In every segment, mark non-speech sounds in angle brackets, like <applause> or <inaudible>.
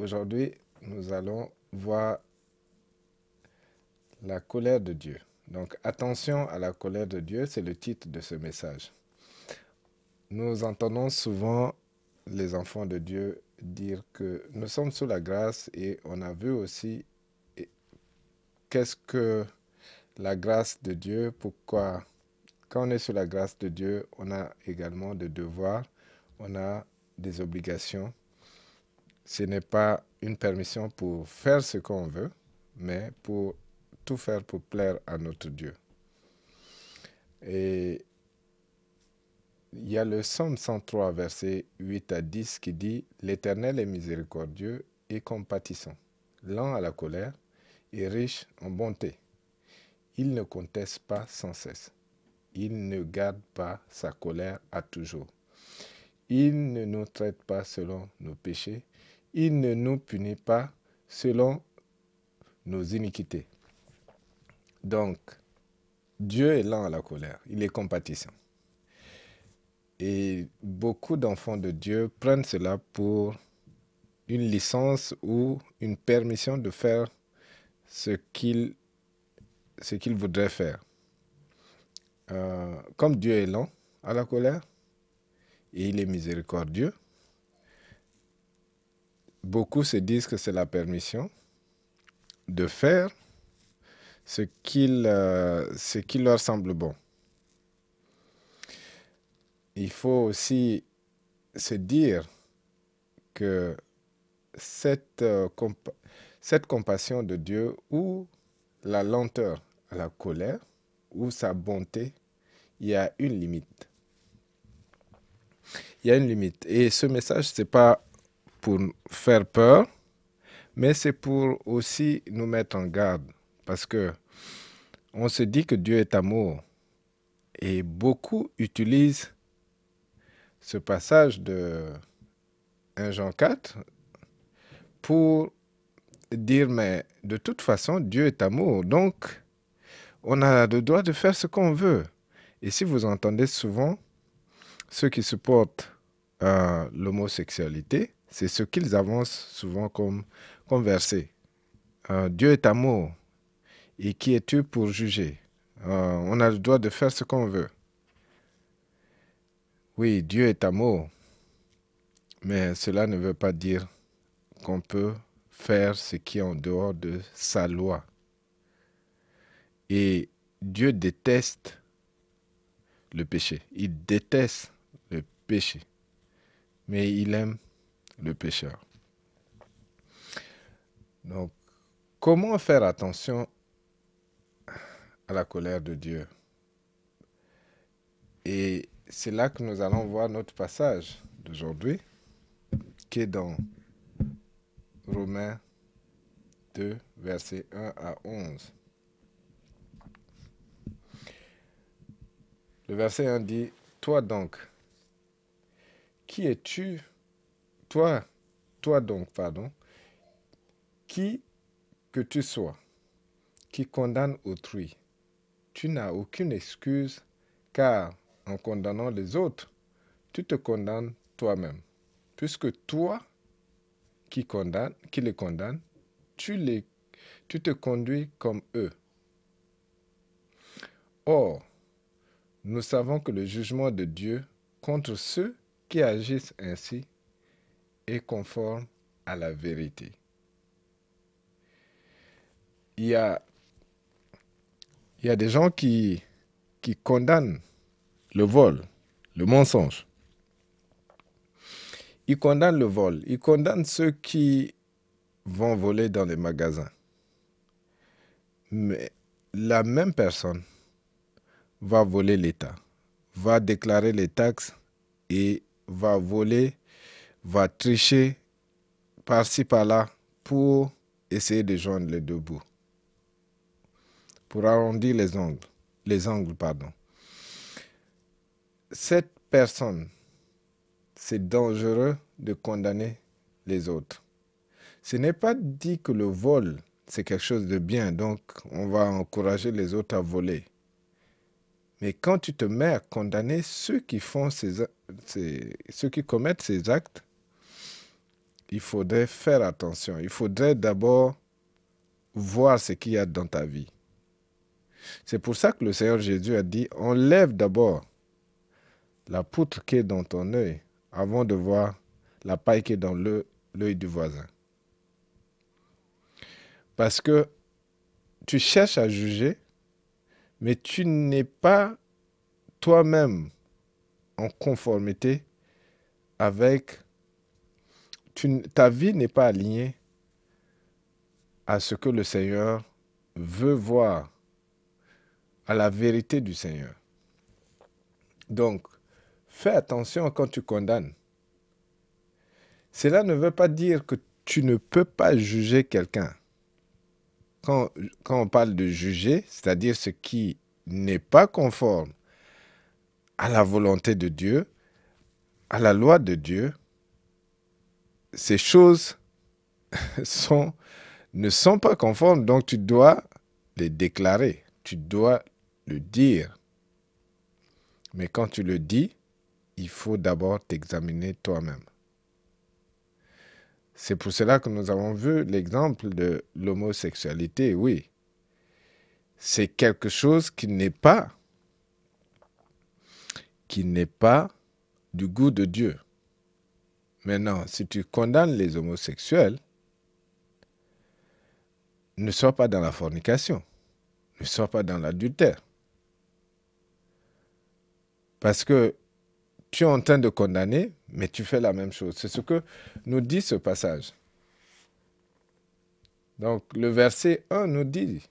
aujourd'hui, nous allons voir la colère de Dieu. Donc attention à la colère de Dieu, c'est le titre de ce message. Nous entendons souvent les enfants de Dieu dire que nous sommes sous la grâce et on a vu aussi qu'est-ce que la grâce de Dieu, pourquoi quand on est sous la grâce de Dieu, on a également des devoirs, on a des obligations. Ce n'est pas une permission pour faire ce qu'on veut, mais pour tout faire pour plaire à notre Dieu. Et il y a le Psaume 103, verset 8 à 10 qui dit L'Éternel est miséricordieux et compatissant, lent à la colère et riche en bonté. Il ne conteste pas sans cesse. Il ne garde pas sa colère à toujours. Il ne nous traite pas selon nos péchés. Il ne nous punit pas selon nos iniquités. Donc, Dieu est lent à la colère. Il est compatissant. Et beaucoup d'enfants de Dieu prennent cela pour une licence ou une permission de faire ce qu'ils ce qu'ils voudraient faire. Euh, comme Dieu est lent à la colère et il est miséricordieux, beaucoup se disent que c'est la permission de faire ce, qu'il, euh, qui leur semble bon il faut aussi se dire que cette, euh, cette compassion de Dieu ou la lenteur à la colère ou sa bonté, il y a une limite. Il y a une limite. Et ce message, ce n'est pas pour faire peur, mais c'est pour aussi nous mettre en garde. Parce que on se dit que Dieu est amour. Et beaucoup utilisent ce passage de 1 Jean 4 pour dire, mais de toute façon, Dieu est amour. Donc, on a le droit de faire ce qu'on veut. Et si vous entendez souvent ceux qui supportent euh, l'homosexualité, c'est ce qu'ils avancent souvent comme, comme verset. Euh, Dieu est amour. Et qui es-tu pour juger? Euh, On a le droit de faire ce qu'on veut. Oui, Dieu est amour, mais cela ne veut pas dire qu'on peut faire ce qui est en dehors de sa loi. Et Dieu déteste le péché. Il déteste le péché, mais il aime le pécheur. Donc, comment faire attention à la colère de Dieu? Et c'est là que nous allons voir notre passage d'aujourd'hui, qui est dans Romains 2, versets 1 à 11. Le verset 1 dit, Toi donc, qui es-tu Toi, toi donc, pardon, qui que tu sois, qui condamne autrui, tu n'as aucune excuse, car en condamnant les autres, tu te condamnes toi-même. Puisque toi qui, qui les condamnes, tu te conduis comme eux. Or, nous savons que le jugement de Dieu contre ceux qui agissent ainsi est conforme à la vérité. Il y a, des gens qui, qui condamnent le vol, le mensonge. Il condamne le vol. Il condamne ceux qui vont voler dans les magasins. Mais la même personne va voler l'État, va déclarer les taxes et va voler, va tricher par-ci par-là pour essayer de joindre les deux bouts, pour arrondir les angles, les angles, pardon cette personne, c'est dangereux de condamner les autres. Ce n'est pas dit que le vol, c'est quelque chose de bien, donc on va encourager les autres à voler. Mais quand tu te mets à condamner ceux qui font ces, ceux qui commettent ces actes, il faudrait faire attention. Il faudrait d'abord voir ce qu'il y a dans ta vie. C'est pour ça que le Seigneur Jésus a dit, enlève d'abord la poutre qui est dans ton œil avant de voir la paille qui est dans l'œil du voisin. Parce que tu cherches à juger, mais tu n'es pas toi-même en conformité avec... ta vie n'est pas alignée à ce que le Seigneur veut voir, à la vérité du Seigneur. Donc, fais attention quand tu condamnes. Cela ne veut pas dire que tu ne peux pas juger quelqu'un. Quand, on parle de juger, c'est-à-dire ce qui n'est pas conforme à la volonté de Dieu, à la loi de Dieu, ces choses <laughs> ne sont pas conformes, donc tu dois les déclarer, tu dois le dire. Mais quand tu le dis, il faut d'abord t'examiner toi-même. C'est pour cela que nous avons vu l'exemple de l'homosexualité, oui. C'est quelque chose qui n'est pas qui n'est pas du goût de Dieu. Maintenant, si tu condamnes les homosexuels, ne sois pas dans la fornication, ne sois pas dans l'adultère. Parce que tu es en train de condamner, mais tu fais la même chose. C'est ce que nous dit ce passage. Donc le verset 1 nous dit,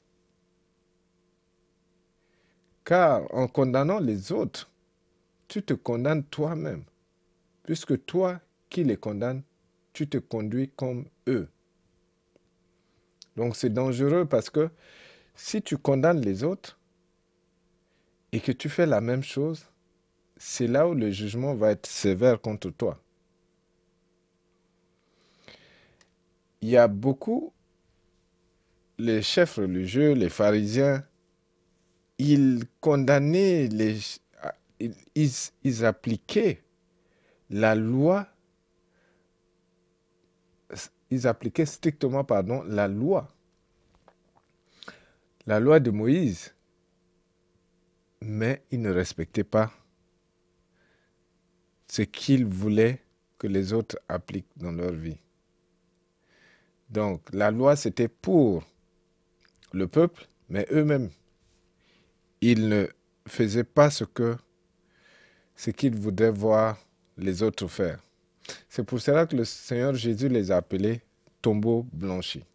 car en condamnant les autres, tu te condamnes toi-même, puisque toi qui les condamnes, tu te conduis comme eux. Donc c'est dangereux parce que si tu condamnes les autres et que tu fais la même chose, c'est là où le jugement va être sévère contre toi. Il y a beaucoup, les chefs religieux, les pharisiens, ils condamnaient ils, appliquaient la loi, ils appliquaient strictement, la loi. La loi de Moïse. Mais ils ne respectaient pas ce qu'ils voulaient que les autres appliquent dans leur vie. Donc la loi, c'était pour le peuple, mais eux-mêmes, ils ne faisaient pas ce que ce qu'ils voudraient voir les autres faire. C'est pour cela que le Seigneur Jésus les a appelés tombeaux blanchis.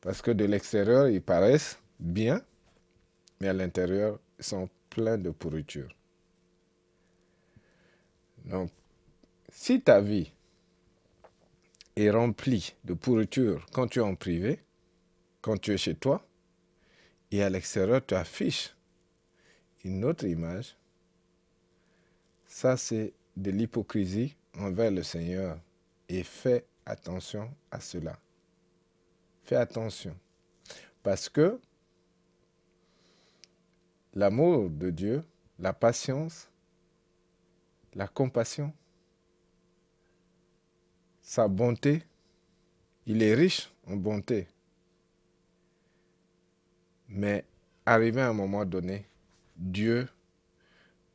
Parce que de l'extérieur, ils paraissent bien, mais à l'intérieur, ils sont pleins de pourriture. Donc, si ta vie est remplie de pourriture quand tu es en privé, quand tu es chez toi, et à l'extérieur, tu affiches une autre image, ça c'est de l'hypocrisie envers le Seigneur. Et fais attention à cela. Fais attention. Parce que l'amour de Dieu, la patience, la compassion, sa bonté, il est riche en bonté. Mais arrivé à un moment donné, Dieu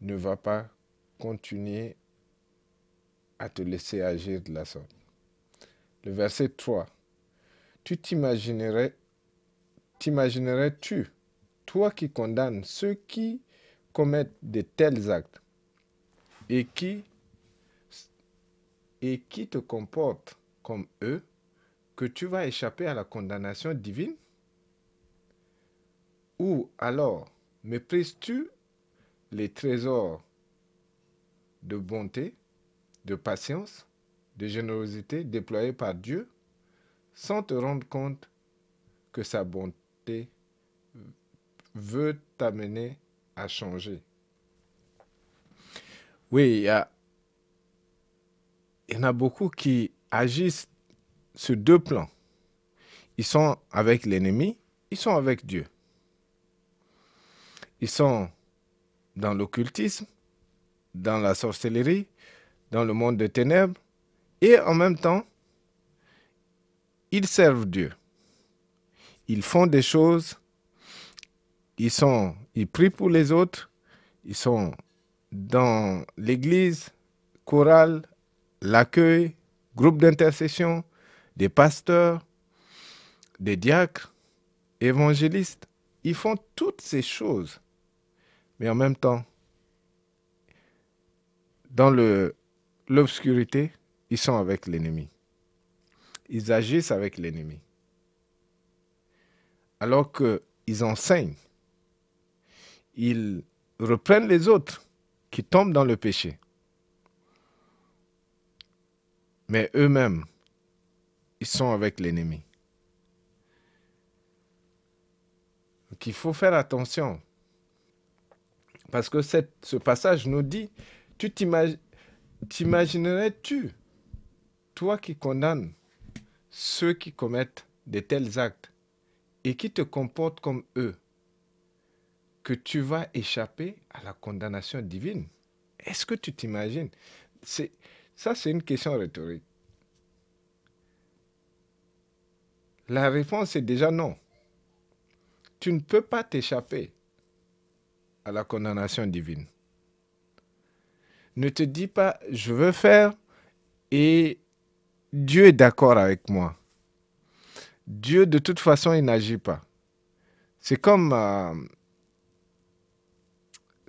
ne va pas continuer à te laisser agir de la sorte. Le verset 3. Tu t'imaginerais, t'imaginerais-tu, toi qui condamnes ceux qui commettent de tels actes et qui, et qui te comportent comme eux, que tu vas échapper à la condamnation divine? Ou alors Méprises-tu les trésors de bonté, de patience, de générosité déployés par Dieu sans te rendre compte que sa bonté veut t'amener à changer Oui, il y, il y en a beaucoup qui agissent sur deux plans. Ils sont avec l'ennemi, ils sont avec Dieu. Ils sont dans l'occultisme, dans la sorcellerie, dans le monde des ténèbres, Et en même temps, ils servent Dieu. Ils font des choses, ils, sont, ils prient pour les autres, ils sont dans l'église, chorale, l'accueil, groupe d'intercession, des pasteurs, des diacres, évangélistes. Ils font toutes ces choses. Mais en même temps, dans l'obscurité, ils sont avec l'ennemi. Ils agissent avec l'ennemi. Alors qu'ils enseignent, ils reprennent les autres qui tombent dans le péché. Mais eux-mêmes, ils sont avec l'ennemi. Donc il faut faire attention. Parce que ce passage nous dit, tu t'imaginerais-tu, toi qui condamnes ceux qui commettent de tels actes et qui te comportent comme eux, que tu vas échapper à la condamnation divine? Est-ce que tu t'imagines? Ça, c'est une question rhétorique. La réponse est déjà non. Tu ne peux pas t'échapper à la condamnation divine. Ne te dis pas, je veux faire et Dieu est d'accord avec moi. Dieu, de toute façon, il n'agit pas. C'est comme, euh,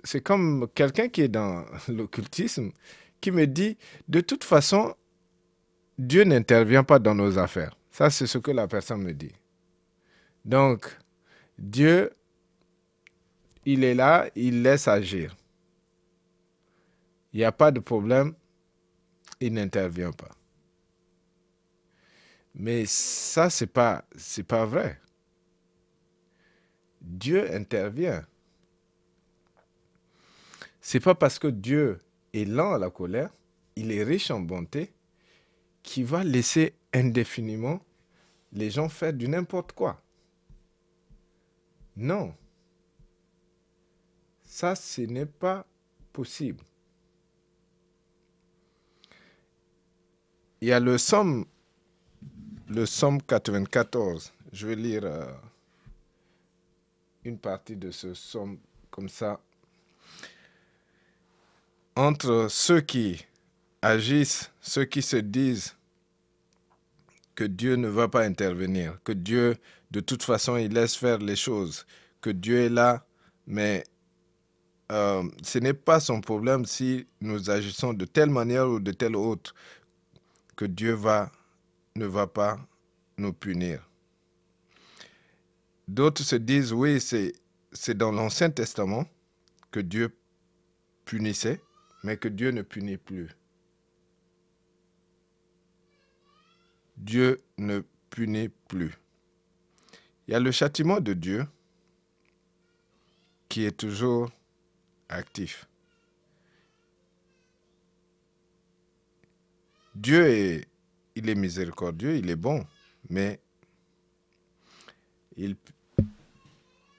c'est comme quelqu'un qui est dans <laughs> l'occultisme qui me dit, de toute façon, Dieu n'intervient pas dans nos affaires. Ça, c'est ce que la personne me dit. Donc, Dieu, il est là, il laisse agir. Il n'y a pas de problème, il n'intervient pas. Mais ça, ce n'est pas, vrai. Dieu intervient. C'est pas parce que Dieu est lent à la colère, il est riche en bonté, qu'il va laisser indéfiniment les gens faire du n'importe quoi. Non. Ça, ce n'est pas possible. Il y a le somme, le somme 94. Je vais lire euh, une partie de ce somme comme ça. Entre ceux qui agissent, ceux qui se disent que Dieu ne va pas intervenir, que Dieu, de toute façon, il laisse faire les choses, que Dieu est là, mais euh, ce n'est pas son problème si nous agissons de telle manière ou de telle autre, que Dieu va, ne va pas nous punir. D'autres se disent, oui, c'est dans l'Ancien Testament que Dieu punissait, mais que Dieu ne punit plus. Dieu ne punit plus. Il y a le châtiment de Dieu qui est toujours actif. Dieu est, il est miséricordieux, il est bon, mais il,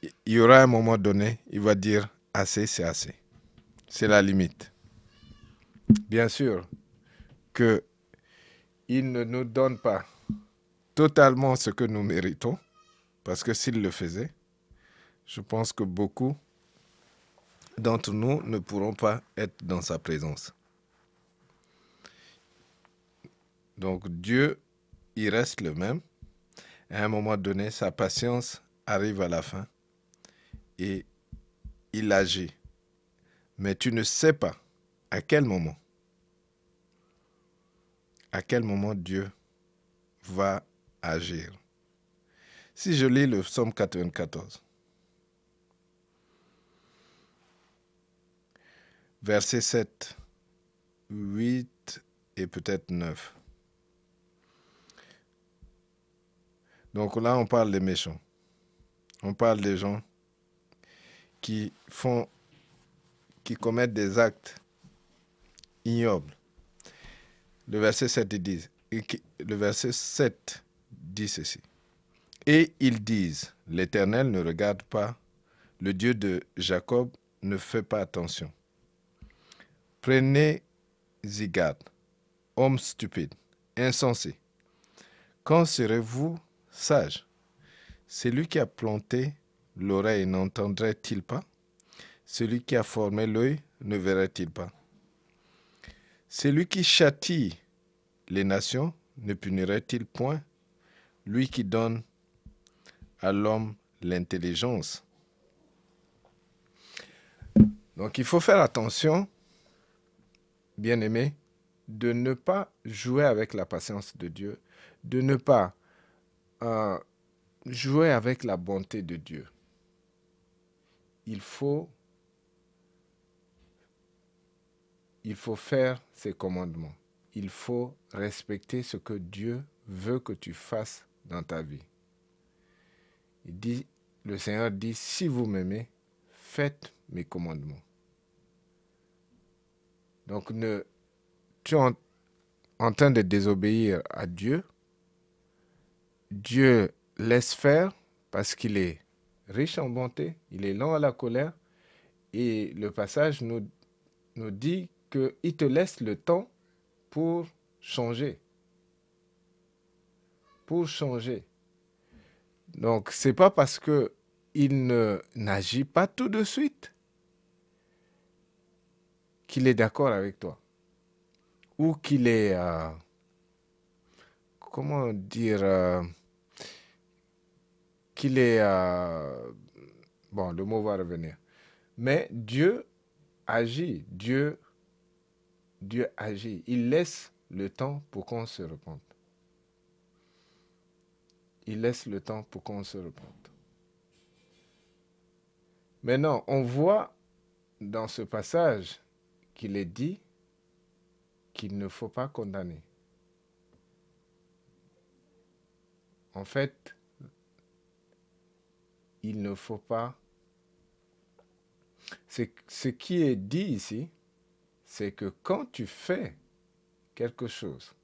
il y aura un moment donné, il va dire assez, c'est assez. C'est la limite. Bien sûr que il ne nous donne pas totalement ce que nous méritons, parce que s'il le faisait, je pense que beaucoup d'entre nous ne pourront pas être dans sa présence. Donc Dieu, il reste le même. À un moment donné, sa patience arrive à la fin et il agit. Mais tu ne sais pas à quel moment à quel moment Dieu va agir. Si je lis le psaume 94, verset 7, 8 et peut-être 9. Donc là, on parle des méchants. On parle des gens qui commettent des actes ignobles. Le verset 7 dit, le verset 7 dit ceci. Et ils disent, l'Éternel ne regarde pas, le Dieu de Jacob ne fait pas attention. Prenez-y garde, homme stupide. insensé. Quand serez-vous sage Celui qui a planté l'oreille n'entendrait-il pas? Celui qui a formé l'œil ne verrait-il pas? Celui qui châtie les nations ne punirait-il point? Lui qui donne à l'homme l'intelligence. Donc il faut faire attention, bien aimé, de ne pas jouer avec la patience de Dieu, de ne pas euh, jouer avec la bonté de Dieu. Il faut, il faut faire ses commandements. Il faut respecter ce que Dieu veut que tu fasses dans ta vie. Il dit, le Seigneur dit, si vous m'aimez, faites mes commandements. Donc, ne, tu es en, train de désobéir à Dieu. Dieu laisse faire parce qu'il est riche en bonté, il est lent à la colère. Et le passage nous, nous dit qu'il te laisse le temps pour changer. Pour changer. Donc, ce n'est pas parce qu'il n'agit pas tout de suite qu'il est d'accord avec toi. Ou qu'il est... Euh, comment dire euh, Qu'il est... Euh, bon, le mot va revenir. Mais Dieu agit. Dieu, Dieu agit. Il laisse le temps pour qu'on se repente il laisse le temps pour qu'on se repente. Maintenant, on voit dans ce passage qu'il est dit qu'il ne faut pas condamner. En fait, il ne faut pas... Ce qui est dit ici, c'est que quand tu fais quelque chose,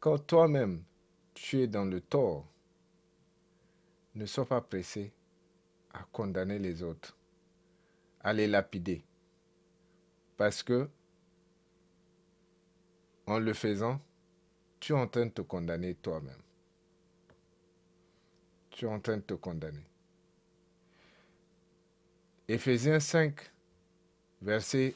quand toi-même tu es dans le tort, ne sois pas pressé à condamner les autres, à les lapider. Parce que, en le faisant, tu es en train de te condamner toi-même. Tu es en train de te condamner. Éphésiens 5, versets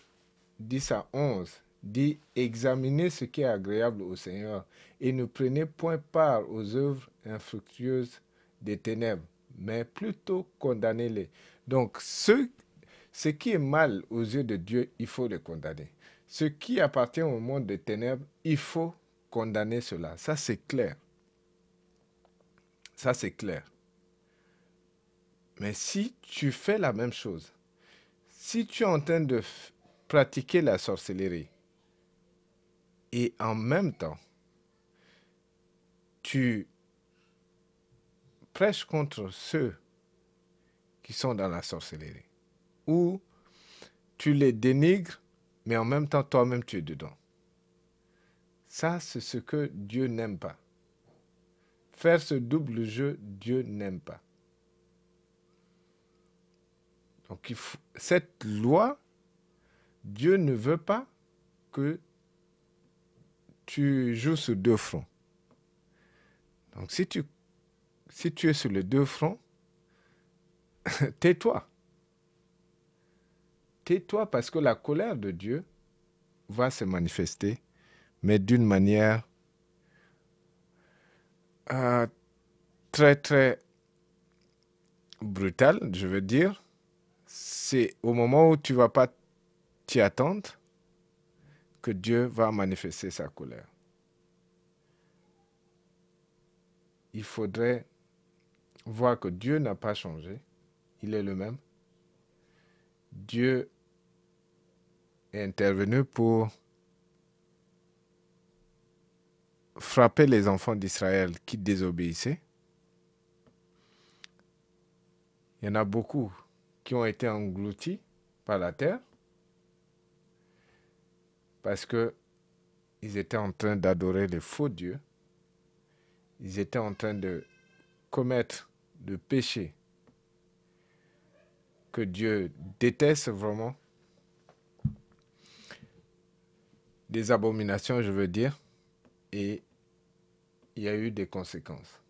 10 à 11 dit Examinez ce qui est agréable au Seigneur et ne prenez point part aux œuvres infructueuses des ténèbres, mais plutôt condamnez-les. Donc, ce, ce qui est mal aux yeux de Dieu, il faut le condamner. Ce qui appartient au monde des ténèbres, il faut condamner cela. Ça, c'est clair. Ça, c'est clair. Mais si tu fais la même chose, si tu es en train de pratiquer la sorcellerie, et en même temps, tu prêche contre ceux qui sont dans la sorcellerie. Ou tu les dénigres, mais en même temps toi-même tu es dedans. Ça, c'est ce que Dieu n'aime pas. Faire ce double jeu, Dieu n'aime pas. Donc cette loi, Dieu ne veut pas que tu joues sur deux fronts. Donc si tu si es sur les deux fronts, <laughs> tais-toi. Tais-toi parce que la colère de Dieu va se manifester, mais d'une manière euh, très, très brutale, je veux dire. C'est au moment où tu ne vas pas t'y attendre que Dieu va manifester sa colère. Il faudrait voir que Dieu n'a pas changé, il est le même. Dieu est intervenu pour frapper les enfants d'Israël qui désobéissaient. Il y en a beaucoup ont été engloutis par la terre parce que ils étaient en train d'adorer les faux dieux. Ils étaient en train de commettre de péché que Dieu déteste vraiment, des abominations, je veux dire, et il y a eu des conséquences.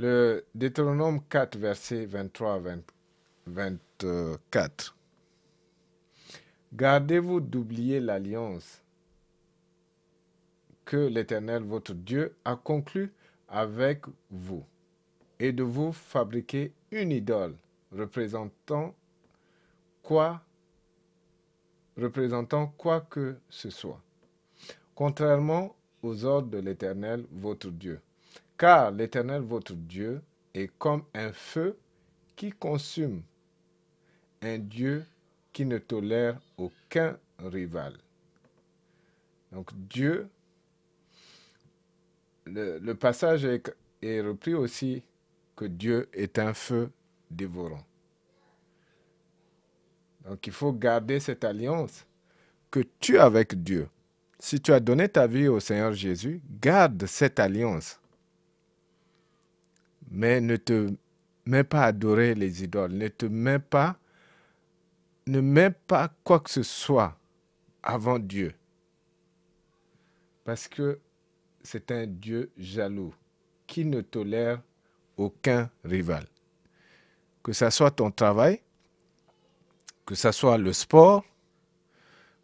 Le Deutéronome 4, verset 23 à 24. Gardez-vous d'oublier l'alliance que l'Éternel votre Dieu a conclue avec vous et de vous fabriquer une idole représentant quoi représentant quoi que ce soit, contrairement aux ordres de l'Éternel votre Dieu. Car l'Éternel votre Dieu est comme un feu qui consume, un Dieu qui ne tolère aucun rival. Donc Dieu, le, passage est, est repris aussi que Dieu est un feu dévorant. Donc il faut garder cette alliance que tu as avec Dieu. Si tu as donné ta vie au Seigneur Jésus, garde cette alliance. Mais ne te mets pas à adorer les idoles. Ne te mets pas, ne mets pas quoi que ce soit avant Dieu. Parce que c'est un Dieu jaloux qui ne tolère aucun rival. Que ce soit ton travail, que ce soit le sport,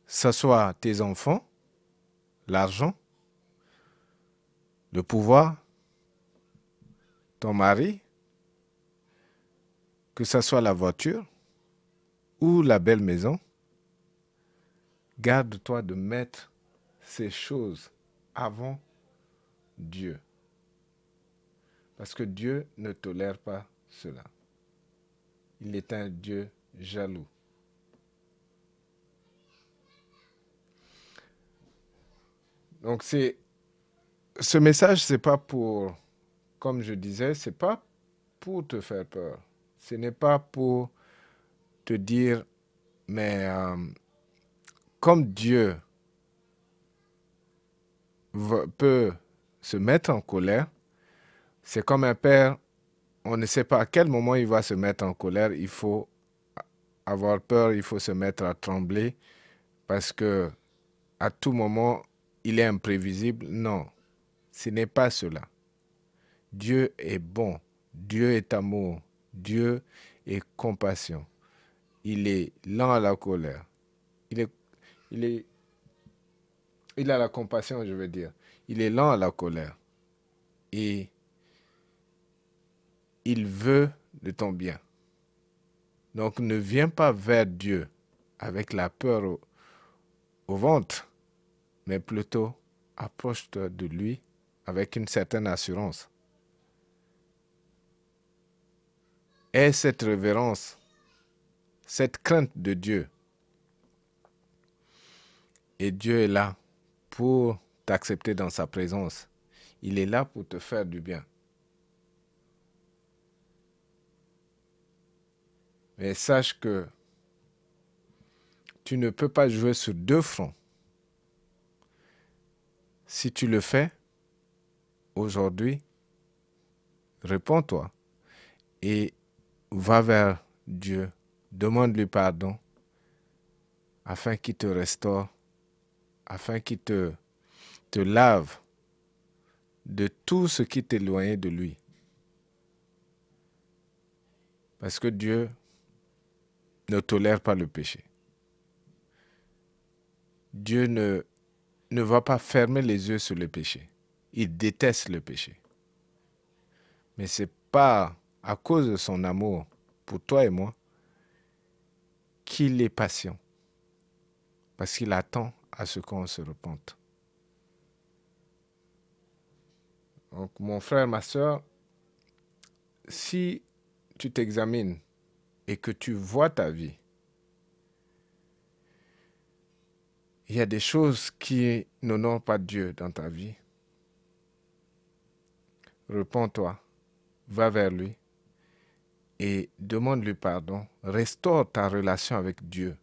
que ce soit tes enfants, l'argent, le pouvoir, ton mari, que ce soit la voiture ou la belle maison, garde-toi de mettre ces choses avant Dieu. Parce que Dieu ne tolère pas cela. Il est un Dieu jaloux. Donc c'est ce message, c'est pas pour, comme je disais, c'est pas pour te faire peur. Ce n'est pas pour te dire, mais euh, comme Dieu peut se mettre en colère, c'est comme un père, on ne sait pas à quel moment il va se mettre en colère, il faut avoir peur, il faut se mettre à trembler, parce que à tout moment, il est imprévisible. Non, ce n'est pas cela. Dieu est bon, Dieu est amour, Dieu est compassion. Il est lent à la colère. Il est, il a la compassion, je veux dire. Il est lent à la colère. Et il veut de ton bien. Donc ne viens pas vers Dieu avec la peur au, au ventre mais plutôt approche-toi de lui avec une certaine assurance. Aie cette révérence, cette crainte de Dieu. Et Dieu est là pour t'accepter dans sa présence. Il est là pour te faire du bien. Mais sache que tu ne peux pas jouer sur deux fronts. Si tu le fais, aujourd'hui, réponds-toi va vers Dieu, demande-lui pardon afin qu'il te restaure, afin qu'il te, lave de tout ce qui t'éloignait de lui. Parce que Dieu ne tolère pas le péché. Dieu ne va pas fermer les yeux sur le péché. Il déteste le péché. Mais ce n'est pas à cause de son amour pour toi et moi qu'il est patient. Parce qu'il attend à ce qu'on se repente. Donc, mon frère, ma soeur, si tu t'examines et que tu vois ta vie, il y a des choses qui n'honorent pas Dieu dans ta vie, réponds-toi, va vers lui et demande-lui pardon, restaure ta relation avec Dieu.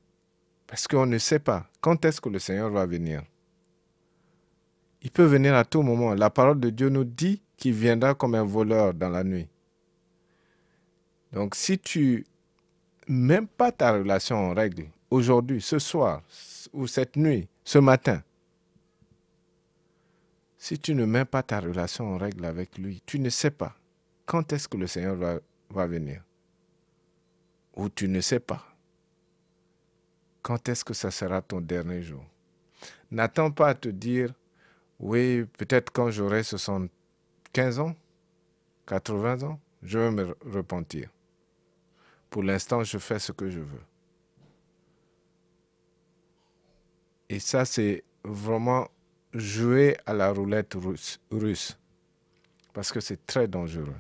Parce qu'on ne sait pas quand est-ce que le Seigneur va venir. Il peut venir à tout moment. La parole de Dieu nous dit qu'il viendra comme un voleur dans la nuit. Donc si tu même pas ta relation en règle aujourd'hui, ce soir, ou cette nuit, ce matin, si tu ne mets pas ta relation en règle avec lui, tu ne sais pas quand est-ce que le Seigneur va, va venir. Ou tu ne sais pas quand est-ce que ça sera ton dernier jour? N'attends pas à te dire, oui, peut-être quand j'aurai 75 ans, 80 ans, je vais me repentir. Pour l'instant, je fais ce que je veux. Et ça, c'est vraiment jouer à la roulette russe, parce que c'est très dangereux.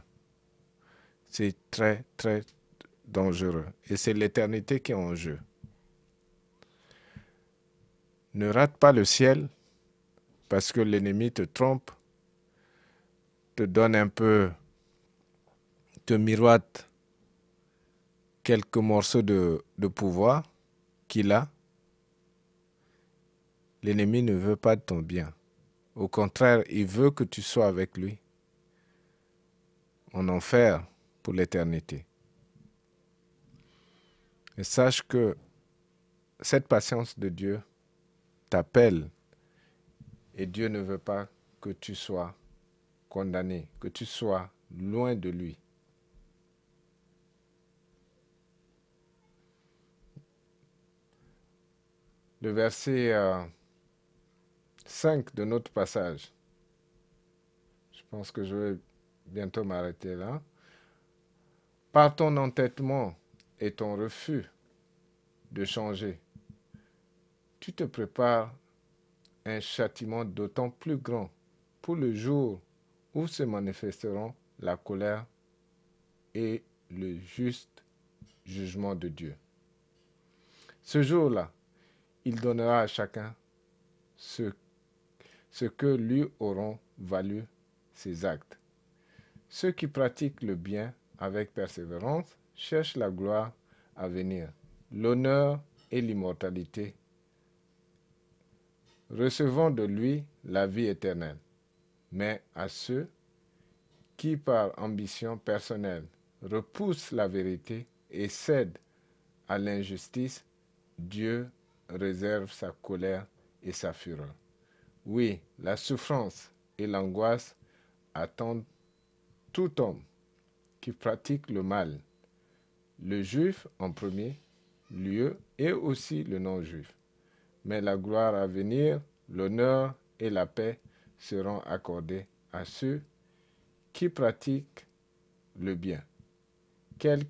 C'est très, très dangereux. Et c'est l'éternité qui est en jeu. Ne rate pas le ciel parce que l'ennemi te trompe, te donne un peu, te miroite quelques morceaux de, pouvoir qu'il a L'ennemi ne veut pas de ton bien. Au contraire, il veut que tu sois avec lui en enfer pour l'éternité. Et sache que cette patience de Dieu t'appelle et Dieu ne veut pas que tu sois condamné, que tu sois loin de lui. Le verset euh, 5 de notre passage. Je pense que je vais bientôt m'arrêter là. Par ton entêtement et ton refus de changer, tu te prépares un châtiment d'autant plus grand pour le jour où se manifesteront la colère et le juste jugement de Dieu. Ce jour-là, il donnera à chacun ce ce que lui auront valu ses actes. Ceux qui pratiquent le bien avec persévérance cherchent la gloire à venir, l'honneur et l'immortalité, recevant de lui la vie éternelle. Mais à ceux qui, par ambition personnelle, repoussent la vérité et cèdent à l'injustice, Dieu réserve sa colère et sa fureur. Oui, la souffrance et l'angoisse attendent tout homme qui pratique le mal, le juif en premier lieu et aussi le non-juif. Mais la gloire à venir, l'honneur et la paix seront accordés à ceux qui pratiquent le bien, quel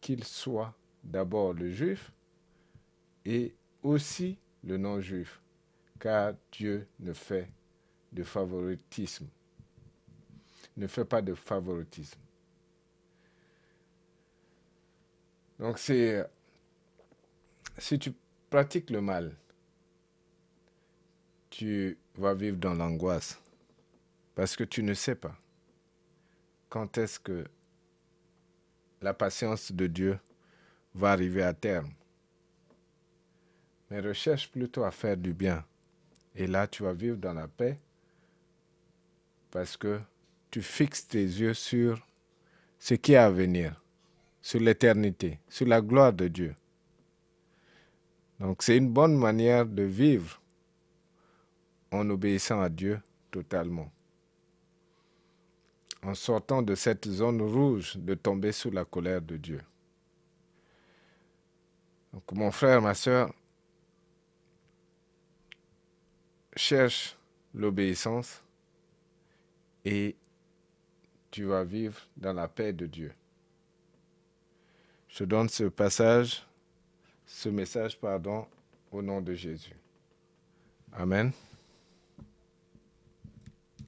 qu'il soit d'abord le juif et aussi le non-juif car Dieu ne fait de favoritisme. Ne fait pas de favoritisme. Donc c'est si tu pratiques le mal, tu vas vivre dans l'angoisse parce que tu ne sais pas quand est-ce que la patience de Dieu va arriver à terme. Mais recherche plutôt à faire du bien et là, tu vas vivre dans la paix parce que tu fixes tes yeux sur ce qui est à venir, sur l'éternité, sur la gloire de Dieu. Donc c'est une bonne manière de vivre en obéissant à Dieu totalement. En sortant de cette zone rouge de tomber sous la colère de Dieu. Donc mon frère, ma soeur, cherche l'obéissance et tu vas vivre dans la paix de Dieu. Je donne ce passage, ce message, pardon, au nom de Jésus. Amen.